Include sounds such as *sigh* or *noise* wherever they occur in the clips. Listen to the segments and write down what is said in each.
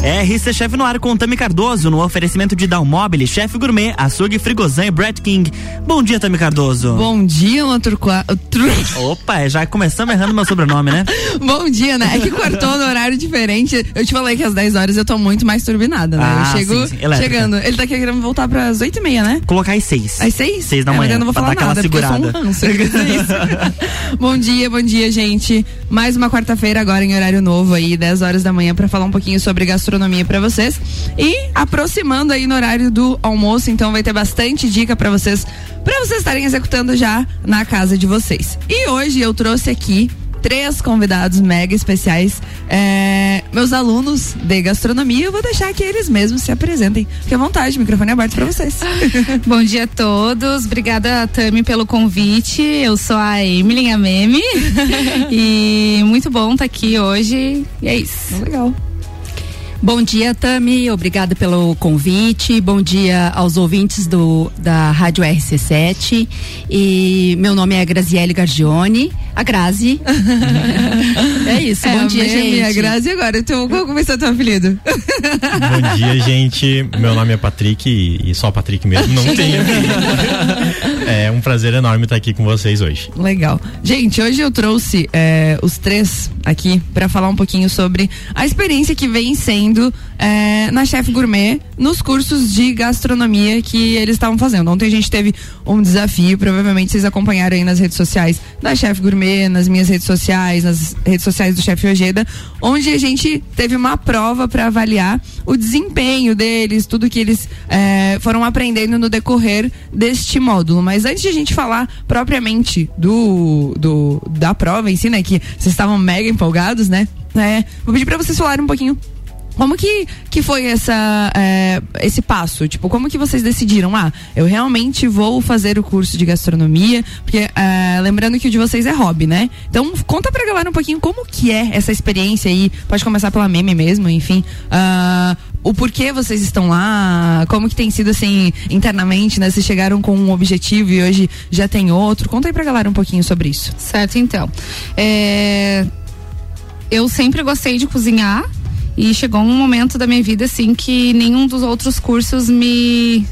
RC Chef no ar com Tami Cardoso, no oferecimento de Dalmobile, Chef Gourmet, Açougue Frigozan e Brett King. Bom dia, Tami Cardoso. Bom dia, Laturqua. *laughs* Opa, já começamos errando meu sobrenome, né? *laughs* Bom dia, né? É que cortou no horário diferente. Eu te falei que às 10 horas eu tô muito mais turbinada, né? Ah, eu chego sim, sim. chegando. Ele tá querendo voltar pras 8 e meia, né? Colocar às seis. Às 6? Seis da é, manhã, Mas eu não vou falar nada, porque eu segurada. um ranço, eu *laughs* bom dia, bom dia, gente. Mais uma quarta-feira agora em horário novo aí, 10 horas da manhã, pra falar um pouquinho sobre gastronomia pra vocês. E aproximando aí no horário do almoço, então vai ter bastante dica pra vocês, pra vocês estarem executando já na casa de vocês. E hoje eu trouxe aqui três convidados mega especiais, é, meus alunos de gastronomia. Eu vou deixar que eles mesmos se apresentem. Fique à vontade, microfone aberto pra vocês. *laughs* Bom dia a todos, obrigada Tami pelo convite. Eu sou a Emily a Meme *laughs* e muito bom estar aqui hoje. E é isso. Legal. Bom dia, Tami. Obrigada pelo convite. Bom dia aos ouvintes do, da Rádio RC7. E meu nome é Graziele Gargione. A Grazi. *laughs* é isso. É, bom dia, gente. A Grazi agora. Então, qual ser o teu apelido? Bom dia, gente. Meu nome é Patrick e, e só Patrick mesmo, não tenho. *laughs* é um prazer enorme estar aqui com vocês hoje. Legal. Gente, hoje eu trouxe é, os três aqui para falar um pouquinho sobre a experiência que vem sendo é, na Chef Gourmet nos cursos de gastronomia que eles estavam fazendo. Ontem a gente teve um desafio, provavelmente vocês acompanharam aí nas redes sociais da Chef Gourmet, nas minhas redes sociais, nas redes sociais do Chef Ojeda, onde a gente teve uma prova para avaliar o desempenho deles, tudo que eles é, foram aprendendo no decorrer deste módulo. Mas antes de a gente falar propriamente do, do da prova em si, né, que vocês estavam mega empolgados, né? É, vou pedir para vocês falarem um pouquinho como que, que foi essa, é, esse passo? Tipo, como que vocês decidiram? Ah, eu realmente vou fazer o curso de gastronomia, porque é, lembrando que o de vocês é hobby, né? Então, conta pra galera um pouquinho como que é essa experiência aí. Pode começar pela meme mesmo, enfim. Ah, o porquê vocês estão lá, como que tem sido assim, internamente, né? Vocês chegaram com um objetivo e hoje já tem outro. Conta aí pra galera um pouquinho sobre isso. Certo, então. É, Eu sempre gostei de cozinhar e chegou um momento da minha vida assim que nenhum dos outros cursos me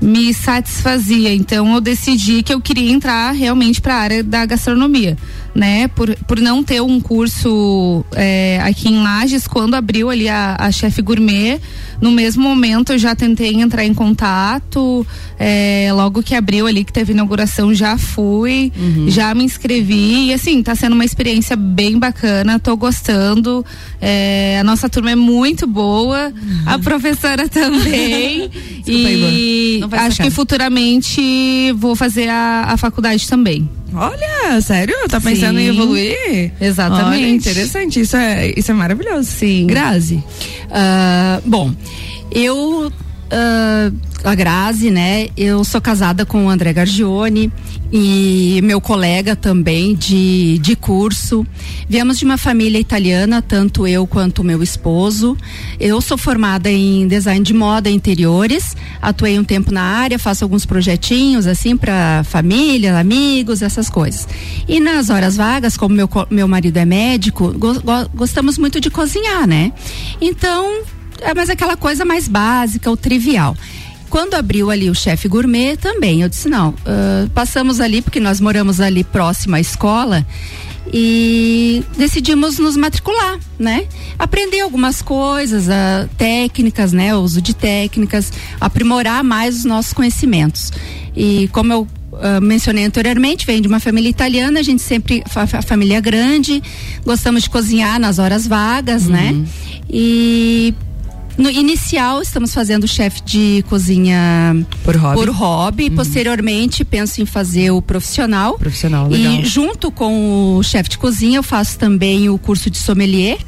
me satisfazia. Então eu decidi que eu queria entrar realmente para a área da gastronomia, né? Por, por não ter um curso é, aqui em Lages, quando abriu ali a, a chefe gourmet, no mesmo momento eu já tentei entrar em contato. é, logo que abriu ali, que teve inauguração, já fui, já me inscrevi e assim, tá sendo uma experiência bem bacana, tô gostando. é, a nossa turma é muito boa, a professora também. *laughs* Desculpa e acho que futuramente vou fazer a, a faculdade também. Olha, sério? Tá pensando em Sim. evoluir? Exatamente. Olha, interessante. Isso é, isso é maravilhoso. Sim. Grazi. Ah, bom, eu, ah, a Grazi, né? Eu sou casada com o André Gargione e meu colega também de, de curso. Viemos de uma família italiana, tanto eu quanto meu esposo. Eu sou formada em design de moda e interiores, atuei um tempo na área, faço alguns projetinhos assim para família, amigos, essas coisas. E nas horas vagas, como meu, meu marido é médico, go- go- gostamos muito de cozinhar, né? Então, é mais aquela coisa mais básica, o trivial. Quando abriu ali o chefe gourmet também, eu disse não, ah, passamos ali porque nós moramos ali próximo à escola e decidimos nos matricular, né? Aprender algumas coisas, ah, técnicas, né? O uso de técnicas, aprimorar mais os nossos conhecimentos. E como eu ah, mencionei anteriormente, vem de uma família italiana, a gente sempre, fa- família grande, gostamos de cozinhar nas horas vagas, né? E no inicial estamos fazendo chefe de cozinha Por hobby. por hobby. Posteriormente penso em fazer o profissional. Profissional, legal. E junto com o chefe de cozinha eu faço também o curso de sommelier.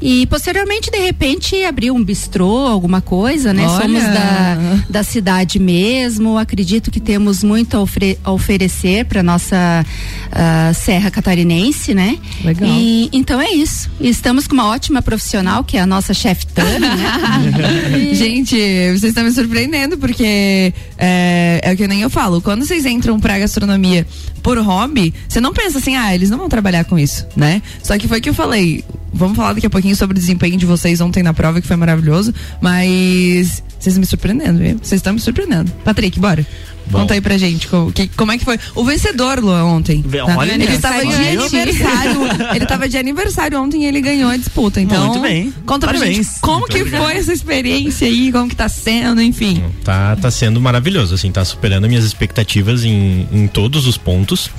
E posteriormente, de repente, abrir um bistrô, alguma coisa, né? Olha! Somos da, da cidade mesmo. Acredito que temos muito a, ofre- a oferecer para nossa ah, Serra Catarinense, né? Legal. E, então é isso. E estamos com uma ótima profissional, que é a nossa chefe Tami, né? *laughs* Gente, vocês estão me surpreendendo, porque é, é o que nem eu falo. Quando vocês entram pra gastronomia por hobby, você não pensa assim, ah, eles não vão trabalhar com isso, né? Só que foi que eu falei. Vamos falar daqui a pouquinho sobre o desempenho de vocês ontem na prova, que foi maravilhoso. Mas vocês me surpreendendo, viu? Vocês estão me surpreendendo. Patrick, bora. Bom. Conta aí pra gente como, que, como é que foi. O vencedor, Luan, ontem. Tá? Olha ele estava de aniversário. *laughs* ele estava de aniversário ontem e ele ganhou a disputa. Então, Muito bem. Conta Parabéns. pra gente como Muito que obrigado. foi essa experiência aí, como que tá sendo, enfim. Tá, tá sendo maravilhoso, assim, tá superando minhas expectativas em, em todos os pontos.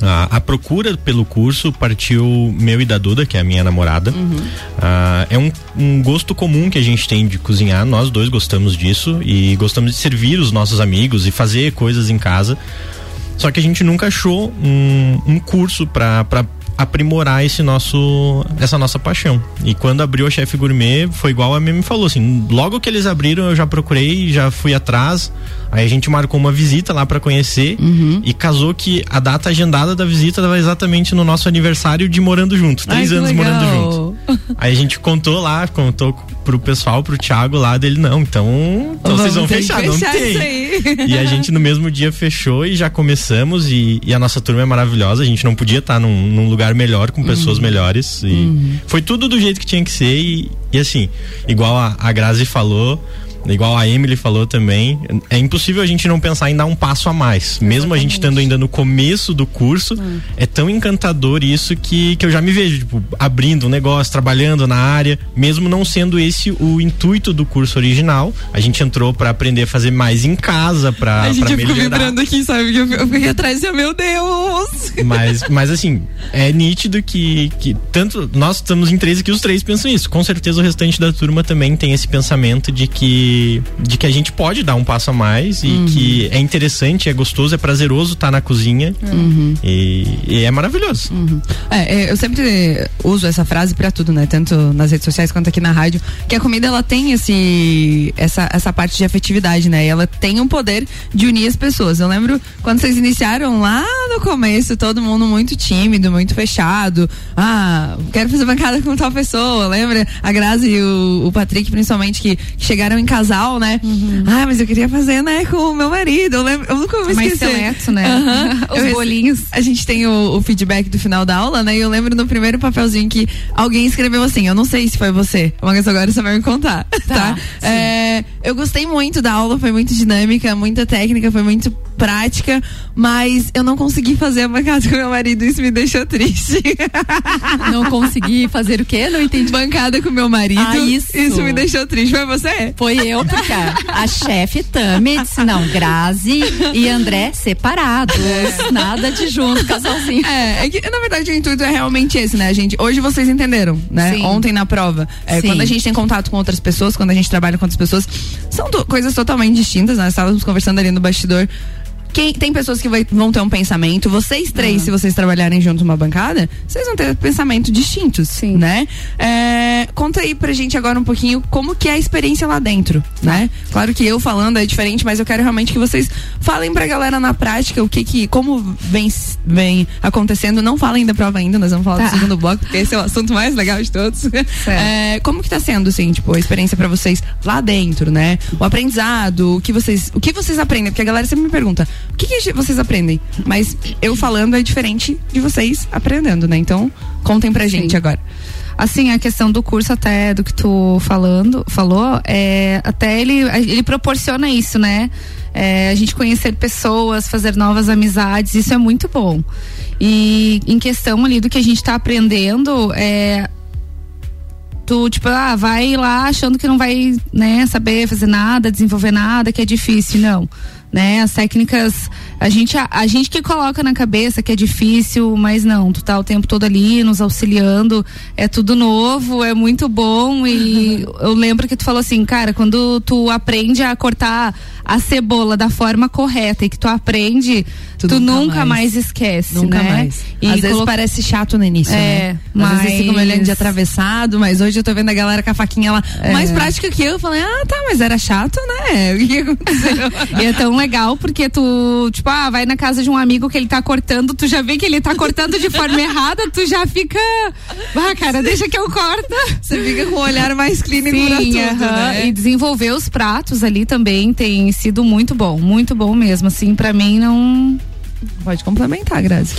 A, a procura pelo curso partiu meu e da Duda, que é a minha namorada. Ah, é um, um gosto comum que a gente tem de cozinhar, nós dois gostamos disso e gostamos de servir os nossos amigos e fazer coisas em casa. Só que a gente nunca achou um, um curso para aprimorar esse nosso essa nossa paixão. E quando abriu a Chef Gourmet, foi igual a mim me falou assim, logo que eles abriram, eu já procurei, já fui atrás. Aí a gente marcou uma visita lá para conhecer e casou que a data agendada da visita estava exatamente no nosso aniversário de morando junto, três Ai, anos morando junto. *laughs* Aí a gente contou lá, contou pro pessoal, pro Thiago lá dele, não, então, então vocês vão que fechar, não fechar tem. isso aí. E a gente no mesmo dia fechou e já começamos e, e a nossa turma é maravilhosa. A gente não podia estar num, num lugar melhor com pessoas melhores. E foi tudo do jeito que tinha que ser e, e assim, igual a, a Grazi falou. Igual a Emily falou também, é impossível a gente não pensar em dar um passo a mais. Mesmo a gente estando ainda no começo do curso, é tão encantador isso que, que eu já me vejo, tipo, abrindo um negócio, trabalhando na área, mesmo não sendo esse o intuito do curso original. A gente entrou para aprender a fazer mais em casa, para a gente ficou vibrando aqui, sabe? Eu eu fiquei atrás e eu, meu Deus! Mas, mas assim, é nítido que, que tanto nós estamos em três aqui, os três pensam isso. Com certeza o restante da turma também tem esse pensamento de que de que a gente pode dar um passo a mais e que é interessante, é gostoso, é prazeroso estar na cozinha e, e é maravilhoso. É, é, eu sempre uso essa frase pra tudo, né? Tanto nas redes sociais quanto aqui na rádio, que a comida ela tem esse essa, essa parte de afetividade, né? E ela tem um poder de unir as pessoas. Eu lembro quando vocês iniciaram lá no começo, todo mundo muito tímido, muito fechado. Ah, quero fazer bancada com tal pessoa, lembra? A Grazi e o, o Patrick, principalmente, que, chegaram em casal, né? Ah, mas eu queria fazer, né, com o meu marido. Eu lembro, eu nunca vou Mais esquecer. seleto, né? Aham. *laughs* Os Eu bolinhos. a gente tem o, o feedback do final da aula, né? E eu lembro no primeiro papelzinho que alguém escreveu assim: Eu não sei se foi você, mas agora você vai me contar. *laughs* Tá? É, eu gostei muito da aula, foi muito dinâmica, muita técnica, foi muito prática, mas eu não consegui fazer a bancada com meu marido, isso me deixou triste. *laughs* Não consegui fazer o quê? Não entendi. bancada com meu marido. Ah, isso. Isso me deixou triste. Foi você? Foi eu, porque a chefe Tami disse, não, Grazi e André separados. Nada de junto, casalzinho. É, é que, na verdade o intuito é realmente esse, né, gente? Hoje vocês entenderam, né? Sim. Ontem na prova. É, quando a gente tem contato com outras pessoas, quando a gente trabalha com outras pessoas, são coisas totalmente distintas, né? Nós estávamos conversando ali no bastidor. Quem, tem pessoas que vai- vão ter um pensamento, vocês três, se vocês trabalharem juntos numa bancada, vocês vão ter pensamento distintos, Sim. né? É, conta aí pra gente agora um pouquinho como que é a experiência lá dentro, né? Claro que eu falando é diferente, mas eu quero realmente que vocês falem pra galera na prática o que que, como vem, vem acontecendo. Não falem da prova ainda, nós vamos falar Tá. do segundo bloco, porque esse é o assunto mais legal de todos. É, como que tá sendo, assim, tipo, a experiência pra vocês lá dentro, né? O aprendizado, o que vocês, o que vocês aprendem? Porque a galera sempre me pergunta, o que, que vocês aprendem? Mas eu falando é diferente de vocês aprendendo, né? Então, contem pra gente agora. Assim, a questão do curso até do que tu falando, falou, é, até ele, ele proporciona isso, né? É, a gente conhecer pessoas, fazer novas amizades, isso é muito bom. E em questão ali do que a gente tá aprendendo, é, tu, tipo, ah, vai lá achando que não vai, né, saber fazer nada, desenvolver nada, que é difícil, não. Né, as técnicas, a gente, a, a gente que coloca na cabeça que é difícil, mas não, tu tá o tempo todo ali nos auxiliando, é tudo novo, é muito bom. E *laughs* eu lembro que tu falou assim, cara, quando tu aprende a cortar a cebola da forma correta e que tu aprende, Tu tu, nunca nunca, mais. mais. esquece, Nunca né? mais. E Às vezes colo- parece chato no início, É, né? Às vezes fica me olhando de mas- atravessado, mas hoje eu tô vendo a galera com a faquinha lá mais prática que eu. Eu falei, ah, tá, mas era chato, né? *laughs* O que aconteceu? E é tão legal porque tu, tipo, ah, vai na casa de um amigo que ele tá cortando, tu já vê que ele tá cortando de forma *laughs* errada, tu já fica. Ah, cara, deixa que eu corto. Você fica com o olhar mais clínico pra tudo, Sim, aham. né? E desenvolver os pratos ali também tem sido muito bom, muito bom mesmo. Assim, pra mim não. Pode complementar, Grazi.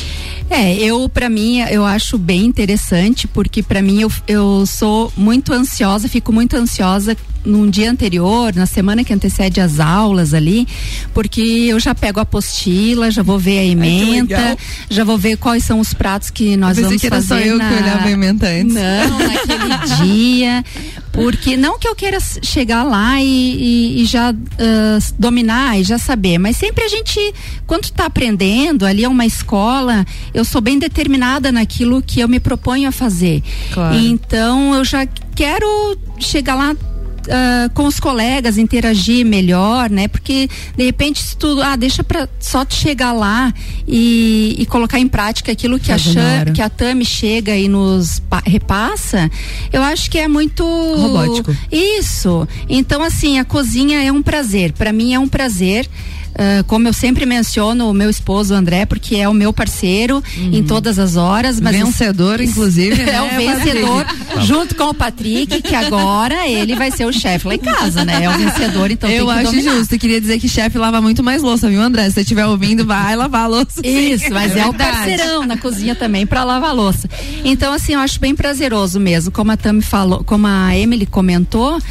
É, eu para mim eu acho bem interessante porque para mim eu, eu sou muito ansiosa, fico muito ansiosa num dia anterior, na semana que antecede as aulas ali, porque eu já pego a apostila, já vou ver a emenda, Ai, já vou ver quais são os pratos que nós eu vamos que fazer. Só eu na... que olhava a emenda antes. Não, naquele *laughs* dia, porque não que eu queira chegar lá e, e, e já uh, dominar e já saber, mas sempre a gente, quando está aprendendo, ali é uma escola, eu sou bem determinada naquilo que eu me proponho a fazer. Claro. Então eu já quero chegar lá uh, com os colegas, interagir melhor, né? Porque de repente se tu, ah, deixa para só te chegar lá e, e, colocar em prática aquilo que a Chan, que a Tami chega e nos repassa, eu acho que é muito robótico. Isso. Então assim, a cozinha é um prazer. Para mim é um prazer. Uh, como eu sempre menciono o meu esposo André, porque é o meu parceiro uhum. em todas as horas. Mas vencedor, *laughs* inclusive. Né? É o vencedor, junto com o Patrick, que agora ele vai ser o chefe lá em casa, né? É o vencedor, então Eu acho dominar. justo. Queria dizer que chefe lava muito mais louça, viu, André? Se você estiver ouvindo, vai lavar a louça. Isso, mas é, é o parceirão na cozinha também para lavar a louça. Então, assim, eu acho bem prazeroso mesmo. Como a Tami falou, como a Emily comentou, uh,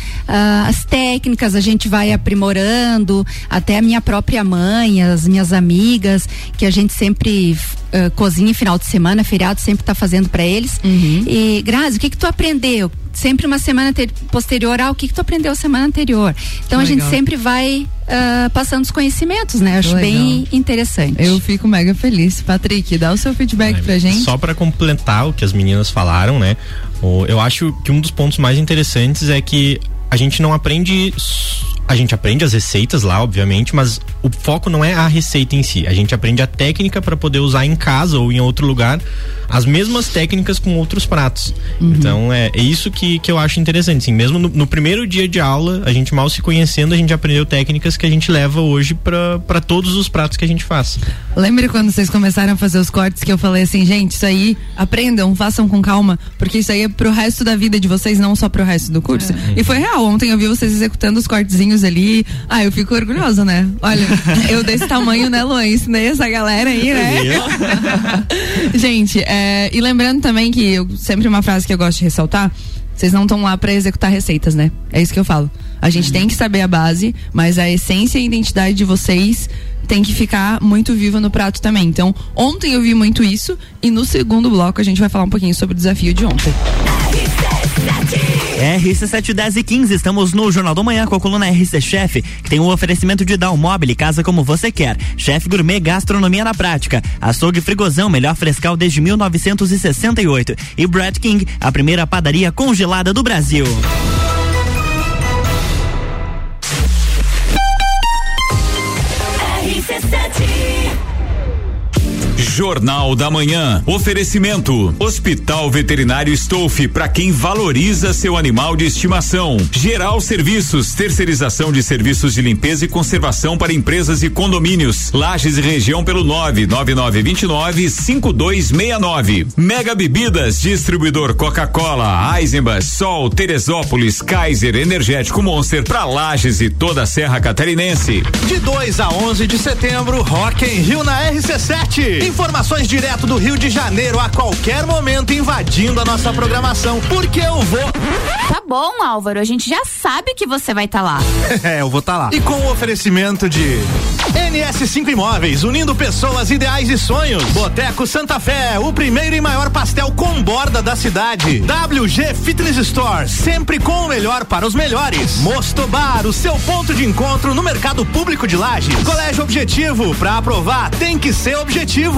as técnicas a gente vai aprimorando, até a minha própria própria mãe, as minhas amigas, que a gente sempre uh, cozinha em final de semana, feriado, sempre está fazendo para eles. Uhum. E, Grazi, o que que tu aprendeu? Sempre uma semana ter, posterior ao que que tu aprendeu semana anterior. Então Legal. a gente sempre vai uh, passando os conhecimentos, né? Acho Legal. bem interessante. Eu fico mega feliz. Patrick, dá o seu feedback é, pra gente. Só para complementar o que as meninas falaram, né? eu acho que um dos pontos mais interessantes é que a gente não aprende a gente aprende as receitas lá, obviamente, mas o foco não é a receita em si. A gente aprende a técnica para poder usar em casa ou em outro lugar as mesmas técnicas com outros pratos. Uhum. Então é, é, isso que, que eu acho interessante. Assim, mesmo no, no, primeiro dia de aula, a gente mal se conhecendo, a gente aprendeu técnicas que a gente leva hoje para todos os pratos que a gente faz. Lembra quando vocês começaram a fazer os cortes que eu falei assim, gente, isso aí aprendam, façam com calma, porque isso aí é pro resto da vida de vocês, não só pro resto do curso. É. E foi real. Ontem eu vi vocês executando os cortezinhos ali. Ah, eu fico orgulhosa, né? Olha, *laughs* eu desse tamanho, né, Luan? Ensinei essa galera aí, né? *laughs* gente, é é, e lembrando também que eu, sempre uma frase que eu gosto de ressaltar, vocês não estão lá para executar receitas, né? É isso que eu falo. A gente uhum. tem que saber a base, mas a essência e a identidade de vocês tem que ficar muito viva no prato também. Então, ontem eu vi muito isso e no segundo bloco a gente vai falar um pouquinho sobre o desafio de ontem. RC7 10 e 15, estamos no Jornal da Manhã com a coluna RC Chef, que tem o um oferecimento de Down Mobile, casa como você quer. Chef Gourmet, gastronomia na prática. Açougue Frigozão, melhor frescal desde 1968. E Brad King, a primeira padaria congelada do Brasil. Jornal da Manhã. Oferecimento: Hospital Veterinário Stolfe para quem valoriza seu animal de estimação. Geral Serviços, terceirização de serviços de limpeza e conservação para empresas e condomínios. Lages e região pelo 99929 5269. Mega Bebidas, distribuidor Coca-Cola, Eisenbach, Sol, Teresópolis, Kaiser, Energético Monster para Lages e toda a Serra Catarinense. De 2 a 11 de setembro, Rock em Rio na RC7. Informações direto do Rio de Janeiro a qualquer momento invadindo a nossa programação, porque eu vou. Tá bom, Álvaro, a gente já sabe que você vai estar tá lá. *laughs* é, eu vou estar tá lá. E com o oferecimento de NS5 Imóveis, unindo pessoas, ideais e sonhos. Boteco Santa Fé, o primeiro e maior pastel com borda da cidade. WG Fitness Store, sempre com o melhor para os melhores. Mosto Bar, o seu ponto de encontro no mercado público de Lages. Colégio Objetivo, para aprovar tem que ser objetivo.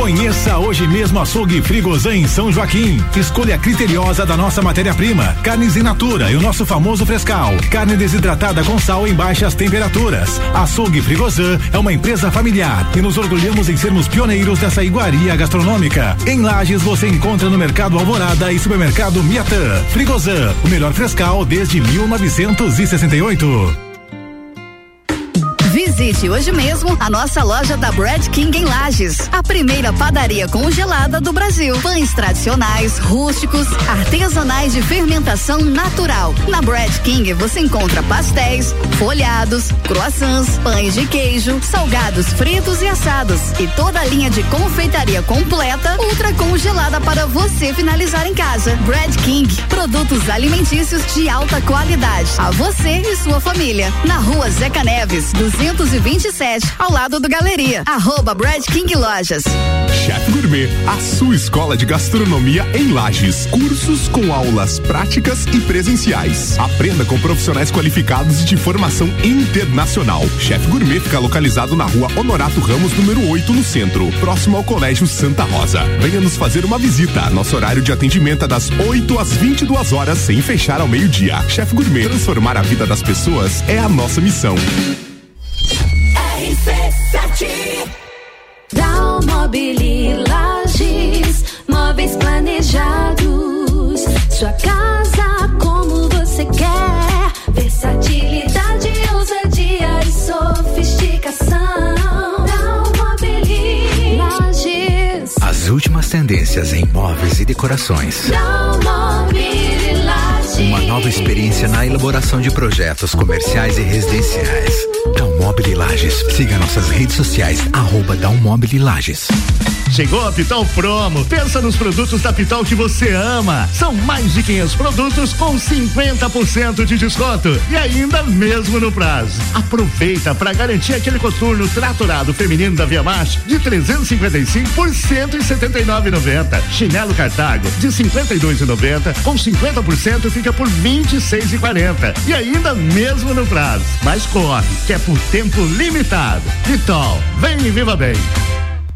Conheça hoje mesmo açougue Frigozan em São Joaquim. Escolha criteriosa da nossa matéria-prima, carnes in natura e o nosso famoso frescal, carne desidratada com sal em baixas temperaturas. Açougue Frigozan é uma empresa familiar e nos orgulhamos em sermos pioneiros dessa iguaria gastronômica. Em Lages você encontra no Mercado Alvorada e Supermercado Miatã. Frigozan, o melhor frescal desde 1968. Visite hoje mesmo a nossa loja da Bread King em Lages, a primeira padaria congelada do Brasil. Pães tradicionais, rústicos, artesanais de fermentação natural. Na Bread King você encontra pastéis, folhados, croissants, pães de queijo, salgados fritos e assados e toda a linha de confeitaria completa, ultra congelada para você finalizar em casa. Bread King, produtos alimentícios de alta qualidade. A você e sua família. Na rua Zeca Neves, 227, ao lado do Galeria. Arroba Brad King Lojas. Chef Gourmet, a sua escola de gastronomia em Lages. Cursos com aulas práticas e presenciais. Aprenda com profissionais qualificados e de formação internacional. Chef Gourmet fica localizado na rua Honorato Ramos, número 8, no centro, próximo ao Colégio Santa Rosa. Venha nos fazer uma visita. Nosso horário de atendimento é das 8 às 22 horas, sem fechar ao meio-dia. Chef Gourmet, transformar a vida das pessoas é a nossa missão. RC7 Dalmobili Lages Móveis planejados. Sua casa como você quer. Versatilidade, ousadia e sofisticação. Dalmobili Lages As últimas tendências em móveis e decorações. Dalmobili Uma nova experiência na elaboração de projetos comerciais e residenciais Dalmobile Lages. Siga nossas redes sociais, arroba Lages. Chegou a Pitol Promo. Pensa nos produtos da Pitol que você ama. São mais de 500 produtos com 50% de desconto e ainda mesmo no prazo. Aproveita para garantir aquele coturno tratorado feminino da Via Max de 355 por 179,90. Chinelo Cartago de 52,90 com 50% fica por 26,40 e ainda mesmo no prazo. Mas corre, que é por tempo limitado. Pitol, vem e viva bem.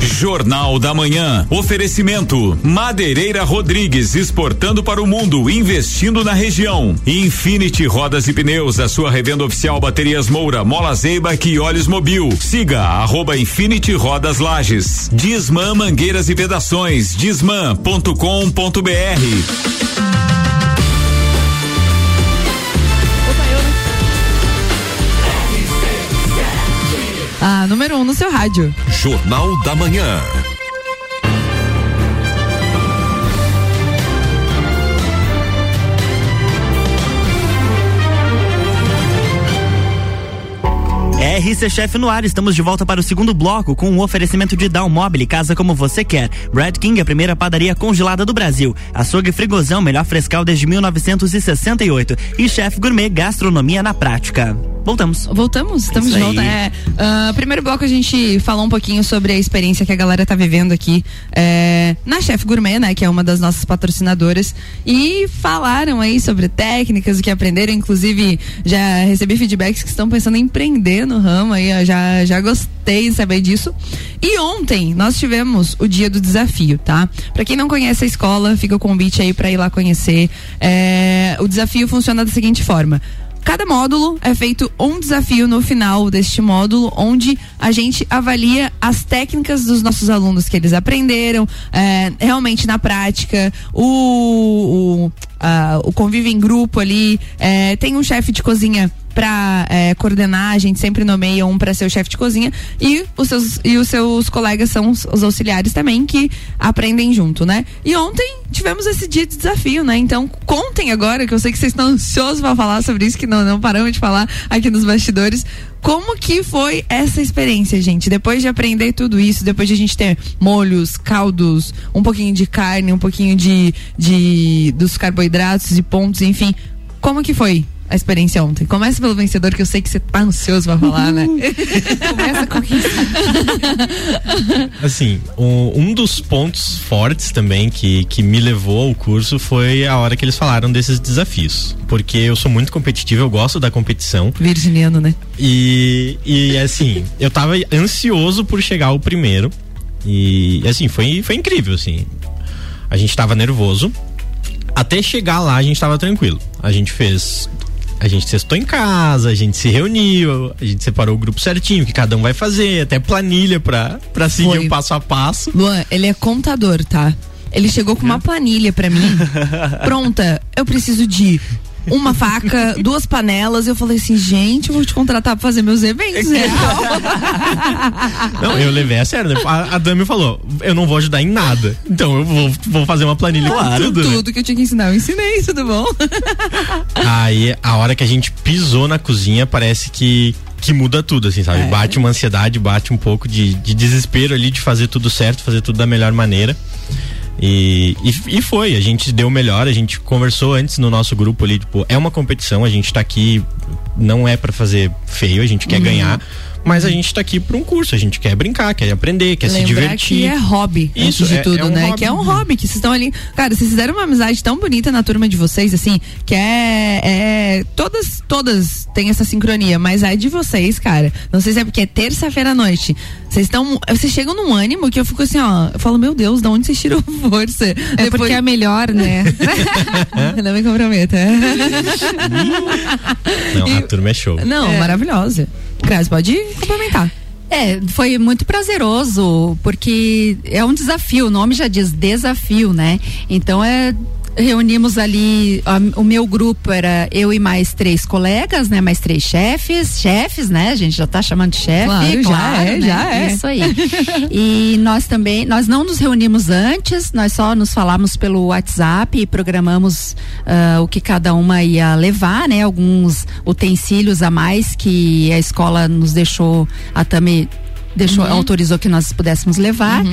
Jornal da Manhã. Oferecimento: Madeireira Rodrigues exportando para o mundo, investindo na região. Infinity Rodas e Pneus, a sua revenda oficial Baterias Moura, Mola Zeiba e Olhos Mobil. Siga arroba Infinity Rodas Lages. Disman Mangueiras e Vedações. Disman.com.br. A número 1 um no seu rádio. Jornal da Manhã. RC Chef no ar, estamos de volta para o segundo bloco com o um oferecimento de Down Mobile, casa como você quer. Brad King, a primeira padaria congelada do Brasil. Açougue Frigozão, melhor frescal desde 1968. E Chef Gourmet, gastronomia na prática. Voltamos. Voltamos, estamos Isso de volta. É, ah, primeiro bloco a gente falou um pouquinho sobre a experiência que a galera tá vivendo aqui é, na Chef Gourmet, né? Que é uma das nossas patrocinadoras. E falaram aí sobre técnicas, o que aprenderam. Inclusive, já recebi feedbacks que estão pensando em empreender no ramo aí. ó, Já, já gostei de saber disso. E ontem nós tivemos o dia do desafio, tá? Pra quem não conhece a escola, fica o convite aí pra ir lá conhecer. É, o desafio funciona da seguinte forma. Cada módulo é feito um desafio no final deste módulo, onde a gente avalia as técnicas dos nossos alunos que eles aprenderam, é, realmente na prática, o, o, a- o convívio em grupo ali, é, tem um chefe de cozinha pra é, coordenar, a gente sempre nomeia um pra ser o chefe de cozinha e os seus, e os seus colegas são os, os auxiliares também que aprendem junto, né? E ontem tivemos esse dia de desafio, né? Então contem agora, que eu sei que vocês estão ansiosos pra falar sobre isso, que não, não paramos de falar aqui nos bastidores. Como que foi essa experiência, gente? Depois de aprender tudo isso, depois de a gente ter molhos, caldos, um pouquinho de carne, um pouquinho de, de dos carboidratos e pontos, enfim. Como que foi a experiência ontem? Começa pelo vencedor, que eu sei que você tá ansioso pra falar, né? Começa com quem *laughs* Assim, um, um dos pontos fortes também que, que me levou ao curso foi a hora que eles falaram desses desafios. Porque eu sou muito competitivo, eu gosto da competição. Virginiano, né? E, e assim, *laughs* eu tava ansioso por chegar ao primeiro. E assim, foi, foi incrível, assim. A gente tava nervoso. Até chegar lá, a gente tava tranquilo. A gente fez. A gente sextou em casa, a gente se reuniu, a gente separou o grupo certinho, que cada um vai fazer, até planilha pra, pra seguir Foi. o passo a passo. Luan, ele é contador, tá? Ele chegou com uma planilha pra mim. *laughs* Pronta, eu preciso de uma faca, *laughs* duas panelas. Eu falei assim, gente, eu vou te contratar pra fazer meus eventos. real. *laughs* Não, eu levei a sério. né? A, a Dami falou: eu não vou ajudar em nada. Então eu vou, vou fazer uma planilha com tudo. né? Tudo que eu tinha que ensinar, eu ensinei, tudo bom? *laughs* Aí a hora que a gente pisou na cozinha, parece que, que muda tudo, assim, sabe? É. Bate uma ansiedade, bate um pouco de, de desespero ali de fazer tudo certo, fazer tudo da melhor maneira. E, e, e foi, a gente deu o melhor, a gente conversou antes no nosso grupo ali, tipo, é uma competição, a gente tá aqui, não é pra fazer feio, a gente quer Uhum. ganhar, mas a gente tá aqui pra um curso, a gente quer brincar, quer aprender, quer se Lembrar divertir. que é hobby, Isso, antes de é- tudo, é um né? hobby. Que é um hobby, que vocês estão ali. Cara, vocês fizeram uma amizade tão bonita na turma de vocês, assim, que é. é todas, todas têm essa sincronia, mas a de vocês, cara, não sei se é porque é terça-feira à noite. Vocês estão. Vocês chegam num ânimo que eu fico assim, ó. Eu falo, meu Deus, de onde vocês tiram *laughs* força? É porque é melhor, né? *laughs* não me comprometa. *laughs* Não, a turma é show. Não, maravilhosa. Grazi, pode complementar. É, foi muito prazeroso, porque é um desafio, o nome já diz desafio, né? Então é. Reunimos ali, a- o meu grupo era eu e mais três colegas, né? Mais três chefes, chefes, né? A gente já tá chamando de chefe, Claro, já claro, é, né? já é. Isso aí. *laughs* E nós também, nós não nos reunimos antes, nós só nos falamos pelo WhatsApp e programamos ah, o que cada uma ia levar, né? Alguns utensílios a mais que a escola nos deixou, a Tami deixou, Uhum. autorizou que nós pudéssemos levar.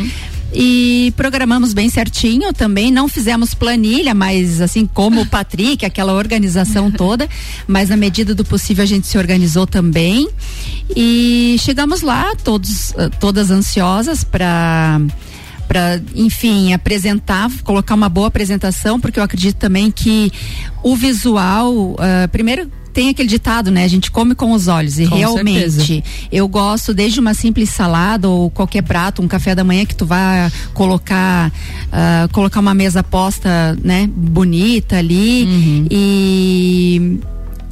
E programamos bem certinho também, não fizemos planilha, mas assim como o Patrick, aquela organização *laughs* toda, mas na medida do possível a gente se organizou também. E chegamos lá, todos, ah, todas ansiosas para para, enfim, apresentar, colocar uma boa apresentação, porque eu acredito também que o visual, ah, primeiro tem aquele ditado, né? A gente come com os olhos e Com realmente certeza. eu gosto desde uma simples salada ou qualquer prato, um café da manhã que tu vai colocar ah, colocar uma mesa posta, né, bonita ali e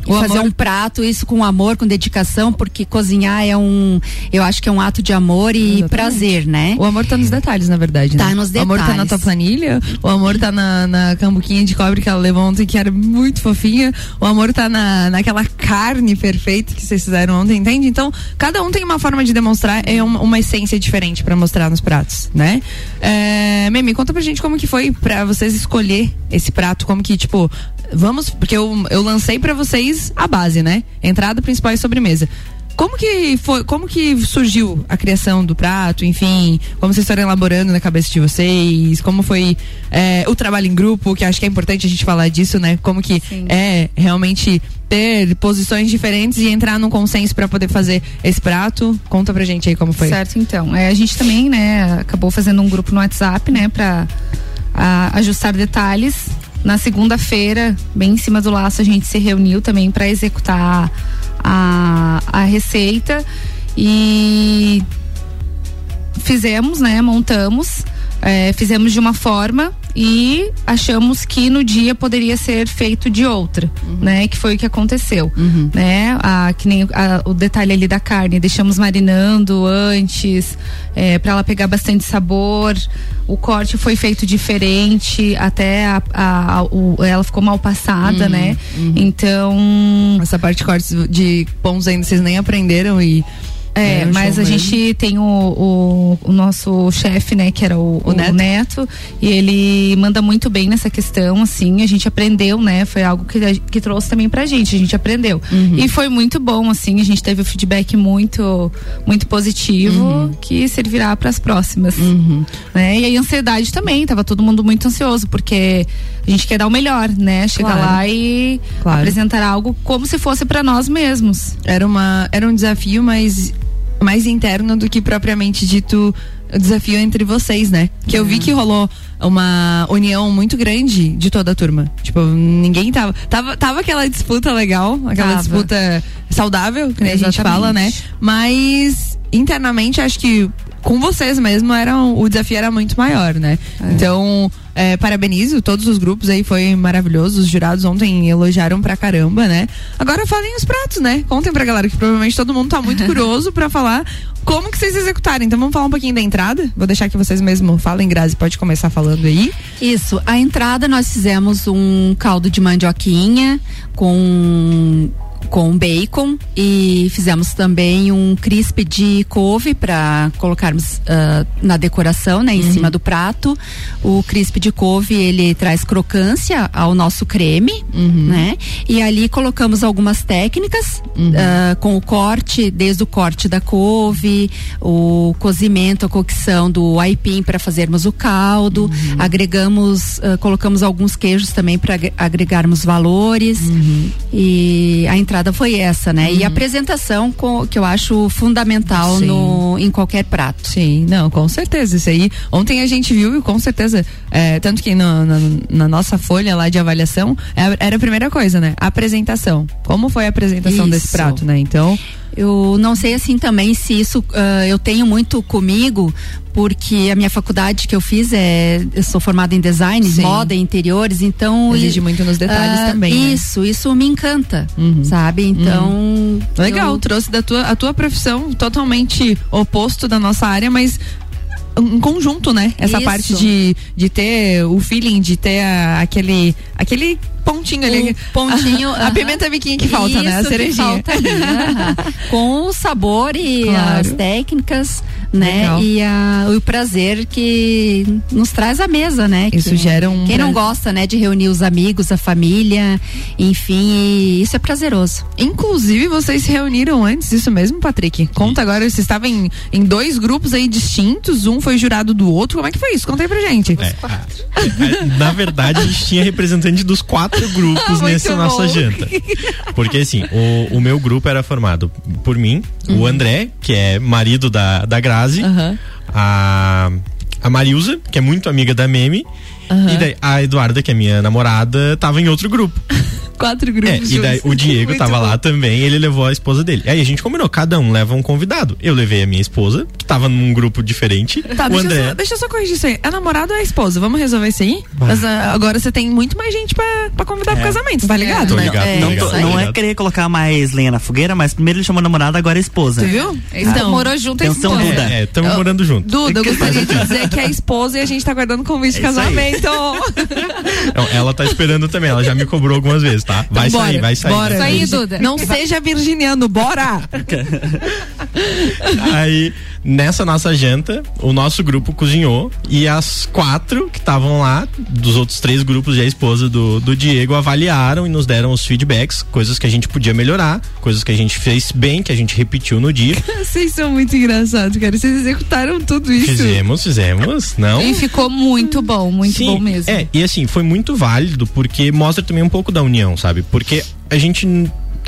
O fazer amor- um prato, isso com amor, com dedicação, porque cozinhar é um, eu acho que é um ato de amor e Exatamente. prazer, né? O amor tá nos detalhes, na verdade. Tá né? nos O amor tá na detalhes. tua planilha, o amor tá na, na cambuquinha de cobre que ela levou ontem, que era muito fofinha. O amor tá na, naquela carne perfeita que vocês fizeram ontem, entende? Então, cada um tem uma forma de demonstrar, é uma, uma essência diferente pra mostrar nos pratos, né? É, Memi, conta pra gente como que foi pra vocês escolher esse prato, como que, tipo, vamos, porque eu, eu lancei pra vocês a base, né? Entrada principal e sobremesa. Como que foi, como que surgiu a criação do prato, enfim, como vocês estão elaborando na cabeça de vocês, como foi é, o trabalho em grupo, que acho que é importante a gente falar disso, né? Como que é realmente ter posições diferentes e entrar num consenso pra poder fazer esse prato. Conta pra gente aí como foi. Certo, então. É, a gente também, né, acabou fazendo um grupo no WhatsApp, né, pra a- ajustar detalhes. Na segunda-feira, bem em cima do laço, a gente se reuniu também para executar a, a receita. E fizemos, né, montamos, é, fizemos de uma forma e achamos que no dia poderia ser feito de outra, né? Que foi o que aconteceu, né? A, que nem a- o detalhe ali da carne, deixamos marinando antes, é, para ela pegar bastante sabor. O corte foi feito diferente, até a, a- a- o- ela ficou mal passada, Uhum, né? uhum. Então. Essa parte de cortes de pães ainda vocês nem aprenderam e. É, no mas a gente tem o, o, o nosso chefe, né, que era o, o Neto. Neto. e ele manda muito bem nessa questão, assim, a gente aprendeu, né, foi algo que, que trouxe também pra gente, a gente aprendeu. Uhum. E foi muito bom, assim, a gente teve o feedback muito, muito positivo, Uhum. que servirá para as próximas. Né? E a ansiedade também, tava todo mundo muito ansioso, porque a gente quer dar o melhor, né, chegar Claro. lá e Claro. apresentar algo como se fosse para nós mesmos. Era, uma, era um desafio mais, mais interno do que propriamente dito o desafio entre vocês, né? Que eu vi que rolou uma união muito grande de toda a turma. Tipo, ninguém tava. Tava, tava aquela disputa legal, aquela Tava. disputa saudável, que a gente fala, né? Mas internamente acho que com vocês mesmo era, o desafio era muito maior, né? Então, é, parabenizo todos os grupos aí, foi maravilhoso. Os jurados ontem elogiaram pra caramba, né? Agora falem os pratos, né? Contem pra galera que provavelmente todo mundo tá muito *laughs* curioso pra falar como que vocês executaram. Então vamos falar um pouquinho da entrada. Vou deixar que vocês mesmo falem, Grazi, pode começar falando aí. Isso, a entrada nós fizemos um caldo de mandioquinha com com bacon e fizemos também um crisp de couve para colocarmos ah, na decoração, né, em cima do prato. O crisp de couve ele traz crocância ao nosso creme, né? E ali colocamos algumas técnicas ah, com o corte, desde o corte da couve, o cozimento, a cocção do aipim para fazermos o caldo, agregamos, ah, colocamos alguns queijos também para agregarmos valores. E a entrada foi essa, né? E a apresentação com- que eu acho fundamental Sim. no em qualquer prato. Sim, não, com certeza. Isso aí. Ontem a gente viu e com certeza. é, tanto que no- na, na nossa folha lá de avaliação é- era a primeira coisa, né? A apresentação. Como foi a apresentação desse Isso. prato, né? Então. Eu não sei assim também se isso ah, eu tenho muito comigo, porque a minha faculdade que eu fiz é. Eu sou formada em design, Sim. moda e interiores, então. Exige muito nos detalhes ah, também, né? Isso, isso me encanta, sabe? Então. Legal, eu- trouxe da tua, a tua profissão totalmente oposto da nossa área, mas em conjunto, né? Essa Isso. parte de, de ter o feeling, de ter a- aquele aquele pontinho ali. Um pontinho, a, *laughs* a aham. pimenta biquinha que falta, né? A Isso que cerejinha. falta ali, aham. Com o sabor e *laughs* Claro. as técnicas, né? Legal. E a- o prazer que nos traz à mesa, né? Isso Que- gera um Quem não gosta, né? De reunir os amigos, a família, enfim, e isso é prazeroso. Inclusive, vocês se reuniram antes, isso mesmo, Patrick? Conta agora, vocês estavam em, em dois grupos aí distintos, um foi jurado do outro. Como é que foi isso? Conta aí pra gente. É, a- na verdade, a gente tinha representante dos quatro grupos *laughs* nessa bom. nossa janta. Porque assim, o, o meu grupo era formado por mim, o André, que é marido da, da Grazi, a, a Marilza, que é muito amiga da Meme, e daí a Eduarda, que é minha namorada, tava em outro grupo. *laughs* Quatro É, grupos. e daí o Diego Muito tava bom. lá também, ele levou a esposa dele. Aí a gente combinou, cada um leva um convidado. Eu levei a minha esposa, que tava num grupo diferente. Tá, o deixa, eu André. só, deixa eu só corrigir isso aí. É namorado ou é esposa? Vamos resolver isso aí? Mas, ah, agora você tem muito mais gente pra, pra convidar pro casamento, tá ligado, né? ligado, não, ligado, tô- tô não é querer colocar mais lenha na fogueira, mas primeiro ele chamou a namorada, agora a esposa. Tu viu? Então, morou junto a Atenção, esposa. Duda. É, estamos Eu- morando junto. Duda, eu *laughs* gostaria de dizer que é esposa e a gente tá guardando convite de É casamento. Não, ela tá esperando também, ela já me cobrou algumas vezes, tá? Vai Então, sair, bora, vai sair. Bora, Isso aí. Duda. Não seja virginiano, bora! *laughs* Aí, nessa nossa janta, o nosso grupo cozinhou e as quatro que estavam lá, dos outros três grupos e a esposa do, do Diego, avaliaram e nos deram os feedbacks, coisas que a gente podia melhorar, coisas que a gente fez bem, que a gente repetiu no dia. *laughs* Vocês são muito engraçados, cara. Vocês executaram tudo isso. Fizemos, fizemos, não? E ficou muito bom, muito Sim, bom mesmo. É, e assim, foi muito válido porque mostra também um pouco da união, sabe? Porque a gente.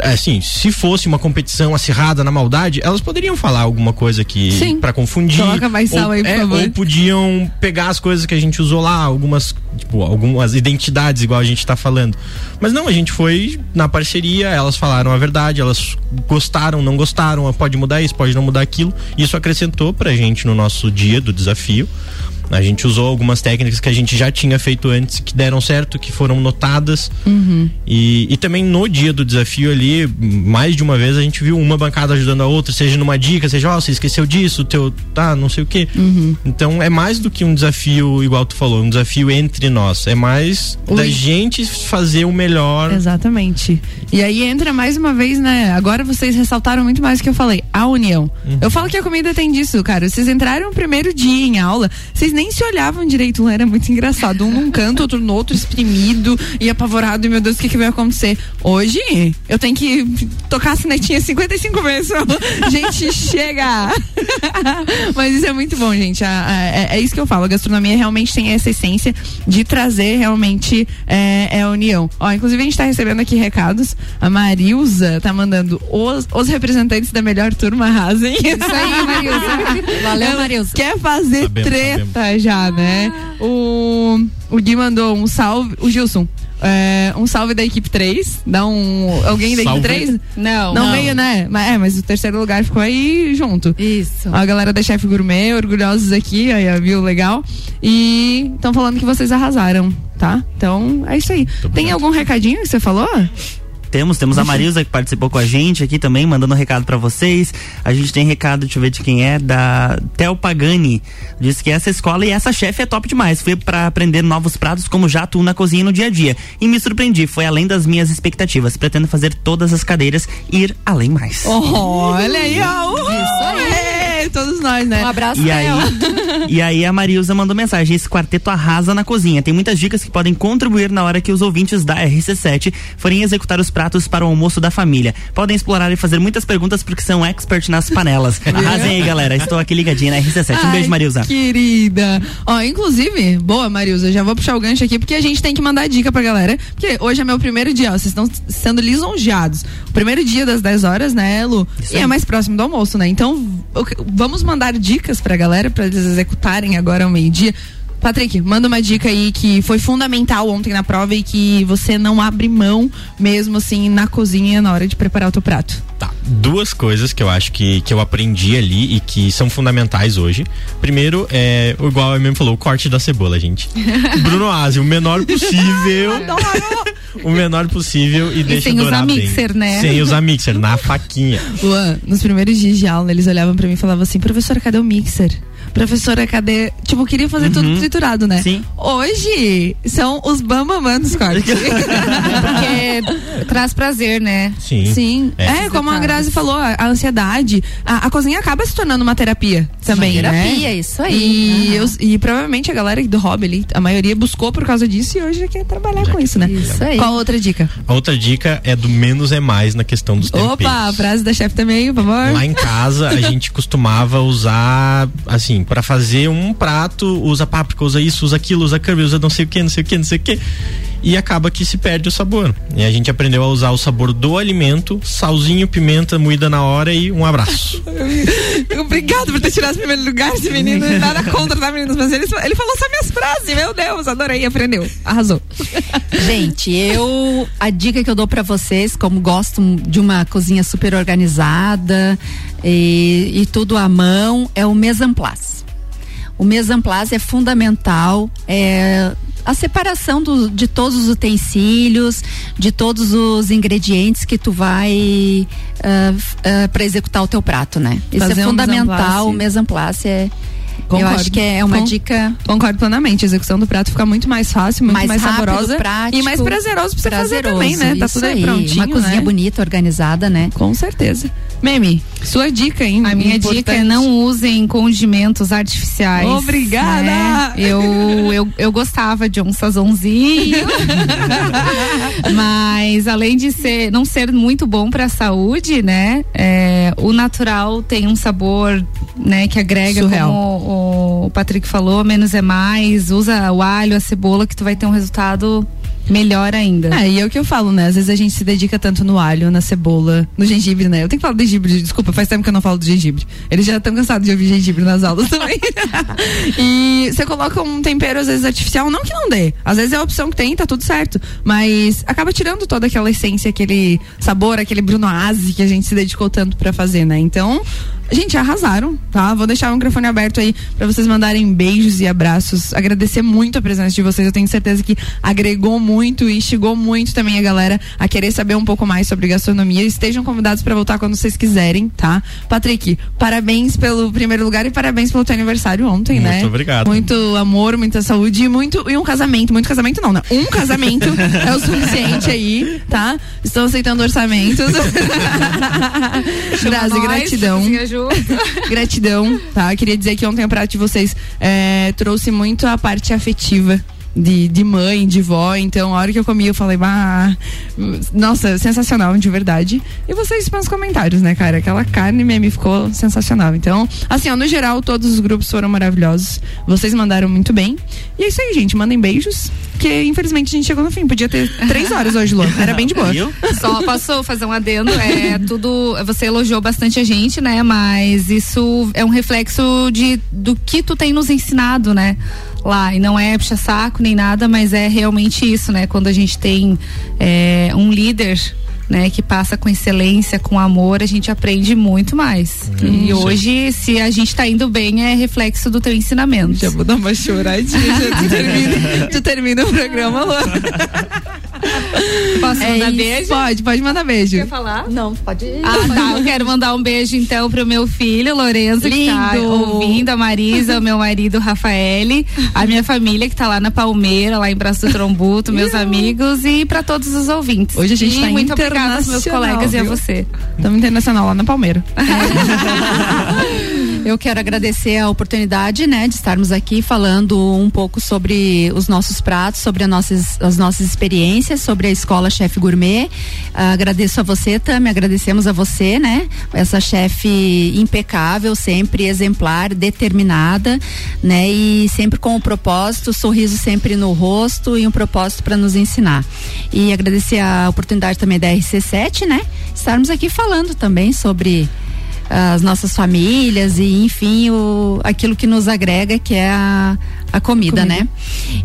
Assim, se fosse uma competição acirrada na maldade, elas poderiam falar alguma coisa que para confundir. Coloca mais sal ou, aí, por é, favor. ou podiam pegar as coisas que a gente usou lá, algumas, tipo, algumas identidades, igual a gente tá falando. Mas não, a gente foi na parceria, elas falaram a verdade, elas gostaram, não gostaram, pode mudar isso, pode não mudar aquilo. Isso acrescentou pra gente no nosso dia do desafio. A gente usou algumas técnicas que a gente já tinha feito antes, que deram certo, que foram notadas. Uhum. E, e também no dia do desafio ali, mais de uma vez a gente viu uma bancada ajudando a outra, seja numa dica, seja, ó, você esqueceu disso, teu, tá, não sei o quê. Uhum. Então é mais do que um desafio, igual tu falou, um desafio entre nós. É mais da Ui. gente fazer o melhor. Exatamente. E aí entra mais uma vez, né? Agora vocês ressaltaram muito mais o que eu falei, a união. Eu falo que a comida tem disso, cara. Vocês entraram no primeiro dia em aula, vocês nem se olhavam direito, um era muito engraçado. Um num canto, outro no outro, exprimido e apavorado. E meu Deus, o que, que vai acontecer? Hoje, eu tenho que tocar a sinetinha 55 vezes. *laughs* gente, chega! *laughs* Mas isso é muito bom, gente. A- a- é, é isso que eu falo. A gastronomia realmente tem essa essência de trazer realmente é, é a união. Ó, inclusive a gente tá recebendo aqui recados. A Marilza tá mandando os, os representantes da melhor turma arrasem. Isso aí, Marilza. *laughs* Valeu, Marilza. Quer fazer Sabemos, treta já, né? O, o Gui mandou um salve. O Gilson. é, um salve da equipe 3. Dá um. Alguém da Salve. equipe 3? Não. Não, Não. veio, né? Mas, é, mas o terceiro lugar ficou aí junto. Isso. A galera da Chef Gourmet, orgulhosos aqui, aí, viu? Legal. E estão falando que vocês arrasaram, tá? Então, é isso aí. Tem algum recadinho que você falou? Temos, temos a Marilza que participou com a gente aqui também, mandando um recado pra vocês. A gente tem recado, deixa eu ver de quem é, da Tel Pagani. Diz que essa escola e essa chefe é top demais. Fui pra aprender novos pratos como já atuo na cozinha no dia a dia. E me surpreendi, foi além das minhas expectativas. Pretendo fazer todas as cadeiras e ir além mais. Olha aí, ó. Isso aí. Todos nós, né? Um abraço, E aí, *laughs* e aí a Marilza mandou mensagem: esse quarteto arrasa na cozinha. Tem muitas dicas que podem contribuir na hora que os ouvintes da RC7 forem executar os pratos para o almoço da família. Podem explorar e fazer muitas perguntas porque são expert nas panelas. *laughs* Arrasem aí, galera. Estou aqui ligadinha na RC7. Um beijo, Ai, Marilza. Querida. Ó, inclusive, boa, Marilza, já vou puxar o gancho aqui porque a gente tem que mandar dica pra galera. Porque hoje é meu primeiro dia, ó. Vocês estão sendo lisonjeados. O primeiro dia das 10 horas, né, Lu? e é mais próximo do almoço, né? Então, que- vamos mandar dicas pra galera pra eles executarem agora ao meio-dia. Patrick, manda uma dica aí que foi fundamental ontem na prova e que você não abre mão mesmo assim na cozinha na hora de preparar o teu prato. Tá. Duas coisas que eu acho que, que eu aprendi ali e que são fundamentais hoje. Primeiro, é, igual a mesmo falou, o corte da cebola, gente. *laughs* Bruno Asi, o menor possível. *laughs* o menor possível e, deixa sem usar dourar bem. mixer, né? Sem usar mixer, na faquinha. Luan, nos primeiros dias de aula, eles olhavam pra mim e falavam assim: professora, cadê o mixer? Professora, cadê. Tipo, queria fazer tudo triturado, né? Sim. Hoje são os bambamã dos cortes. *laughs* Porque traz prazer, né? Sim. Sim. É, como a Grazi falou, a, a ansiedade, a, a cozinha acaba se tornando uma terapia também, Uma né? terapia, isso aí. E, eu- e provavelmente a galera do hobby ali, a maioria buscou por causa disso e hoje já quer trabalhar com isso, né? Isso aí. Qual outra dica? A outra dica é do menos é mais na questão dos temperos. Opa, a frase da chefe também, por favor. Lá em casa a gente costumava usar, assim, pra fazer um prato, usa páprica, usa isso, usa aquilo, usa curry, usa não sei o que, não sei o que, não sei o que. E acaba que se perde o sabor. E a gente aprendeu a usar o sabor do alimento, salzinho, pimenta moída na hora e um abraço. *laughs* Obrigado por ter tirado esse primeiro lugar, esse menino. *laughs* Nada contra, tá, meninos? Mas ele, ele falou só minhas frases. Meu Deus, adorei, aprendeu. Arrasou. *laughs* Gente, eu a dica que eu dou pra vocês, como gostam de uma cozinha super organizada e, e tudo à mão, é o mise en place. O place é fundamental, é a separação do- de todos os utensílios, de todos os ingredientes que tu vai para executar o teu prato, né? Isso Fazer é um fundamental. O place. mise é eu acho que é uma Con- dica Concordo plenamente. A execução do prato fica muito mais fácil, muito mais, mais rápido, saborosa prático, e mais prazeroso pra você fazer prazeroso, também, né? Tá tudo aí aí, prontinho, uma cozinha né? bonita, organizada, né? Com certeza. Meme, sua dica, hein? A minha dica é não usem condimentos artificiais. Obrigada! né? Eu, eu, eu gostava de um sazonzinho. *laughs* Mas além de ser, não ser muito bom para a saúde, né? é, o natural tem um sabor, né, que agrega, Surreal. como o, Patrick falou, menos é mais. Usa o alho, a cebola, que tu vai ter um resultado melhor ainda. É, e é o que eu falo, né? Às vezes a gente se dedica tanto no alho, na cebola, no gengibre, né? Eu tenho que falar do gengibre, desculpa, faz tempo que eu não falo do gengibre. Eles já estão cansados de ouvir gengibre nas aulas *laughs* também. *laughs* e você coloca um tempero, às vezes, artificial, não que não dê. Às vezes é a opção que tem, tá tudo certo. Mas acaba tirando toda aquela essência, aquele sabor, aquele Bruno Aze que a gente se dedicou tanto pra fazer, né? Então, Gente, arrasaram, tá? Vou deixar o microfone aberto aí pra vocês mandarem beijos e abraços. Agradecer muito a presença de vocês. Eu tenho certeza que agregou muito e instigou muito também a galera a querer saber um pouco mais sobre gastronomia. Estejam convidados pra voltar quando vocês quiserem, tá? Patrick, parabéns pelo primeiro lugar e parabéns pelo teu aniversário ontem, né? Muito obrigado. Muito amor, muita saúde e muito e um casamento. Muito casamento não, né? Um casamento é o suficiente aí, tá? Estou aceitando orçamentos. *laughs* Grazi, gratidão. Gratidão, tá? Queria dizer que ontem a prato de vocês é, trouxe muito a parte afetiva. De, de mãe, de vó, então a hora que eu comi eu falei, bah, nossa, sensacional, de verdade. E vocês nos comentários, né, cara? Aquela carne meme ficou sensacional. Então, assim, ó, no geral, todos os grupos foram maravilhosos. Vocês mandaram muito bem. E é isso aí, gente. Mandem beijos. Que infelizmente a gente chegou no fim. Podia ter *laughs* três horas hoje, Luan. Era bem de boa. Só posso fazer um adendo, é tudo, você elogiou bastante a gente, né, mas isso é um reflexo de do que tu tem nos ensinado, né? Lá, e não é puxa saco nem nada, mas é realmente isso, né? Quando a gente tem é, um líder né, que passa com excelência, com amor, a gente aprende muito mais. e hoje, se a gente tá indo bem, é reflexo do teu ensinamento. Já vou dar uma choradinha, já *laughs* tu termina, tu termina o programa, Luan. Posso É mandar isso. beijo? Pode, pode mandar beijo. Quer falar? Não, pode. Ah, tá. Eu quero mandar um beijo então pro meu filho, Lourenço, que tá Lindo. ouvindo, a Marisa, o meu marido, Rafael, a minha família que tá lá na Palmeira, lá em Braço do Trombuto, meus amigos e pra todos os ouvintes. Hoje a gente e tá muito obrigada aos meus colegas e a viu? você. Estamos internacional lá na Palmeira. *laughs* Eu quero agradecer a oportunidade, né, de estarmos aqui falando um pouco sobre os nossos pratos, sobre as nossas, as nossas experiências, sobre a escola Chefe Gourmet. Agradeço a você, Tami, agradecemos a você, né, essa chefe impecável, sempre exemplar, determinada, né, e sempre com o propósito, sorriso sempre no rosto e um propósito para nos ensinar. E agradecer a oportunidade também da RC7, né, estarmos aqui falando também sobre as nossas famílias e enfim o aquilo que nos agrega que é a, a comida, Comida. né?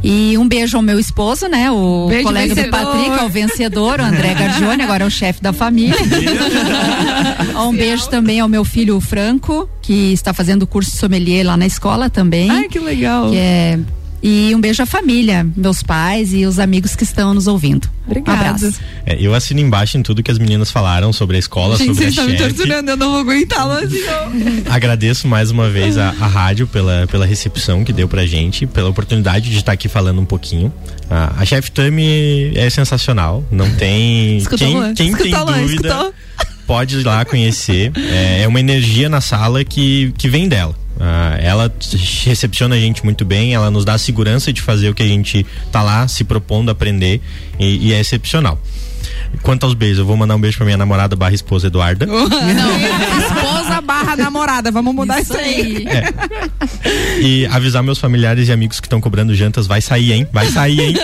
E um beijo ao meu esposo, né? O Beijo, colega vencedor. do Patrick, ao vencedor, o André Gargione, agora é o chefe da família. *laughs* um beijo também ao meu filho Franco, que está fazendo curso de sommelier lá na escola também. Ai, que legal. Que é e um beijo à família, meus pais e os amigos que estão nos ouvindo. Obrigada. Um abraço. É, eu assino embaixo em tudo que as meninas falaram sobre a escola, Gente, sobre a vocês estão me chefe. torturando, eu não vou aguentá-lo assim. *laughs* Agradeço mais uma vez a, a rádio pela, pela recepção que deu pra gente, pela oportunidade de estar aqui falando um pouquinho. Ah, a Chef Tami é sensacional, não tem. *laughs* Escutou, quem quem tem Escutou, Luan? dúvida Escutou? pode ir lá conhecer. É, é uma energia na sala que, que vem dela. Ah, ela recepciona a gente muito bem, ela nos dá a segurança de fazer o que a gente tá lá se propondo a aprender e, e é excepcional. Quanto aos beijos, eu vou mandar um beijo pra minha namorada barra esposa Eduarda. *laughs* Não, esposa barra namorada, vamos mudar isso, aí. E avisar meus familiares e amigos que estão cobrando jantas, vai sair, hein? Vai sair, hein?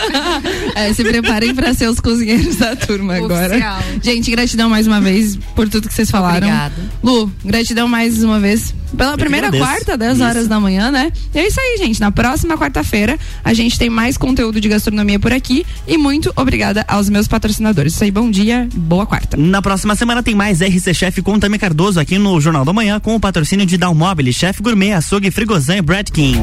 É, se preparem pra ser os cozinheiros da turma agora. Oficial. Gente, gratidão mais uma vez por tudo que vocês falaram. Obrigada. Lu, gratidão mais uma vez pela primeira agradeço. quarta, 10 horas da manhã, né? E é isso aí, gente. Na próxima quarta-feira, a gente tem mais conteúdo de gastronomia por aqui. E muito obrigada aos meus patrocinadores. Isso aí, bom dia, boa quarta. Na próxima semana tem mais RC Chef com Tami Cardoso aqui no Jornal da Manhã com o patrocínio de Dalmobile, Chef Gourmet, Açougue Frigozan e Brad King.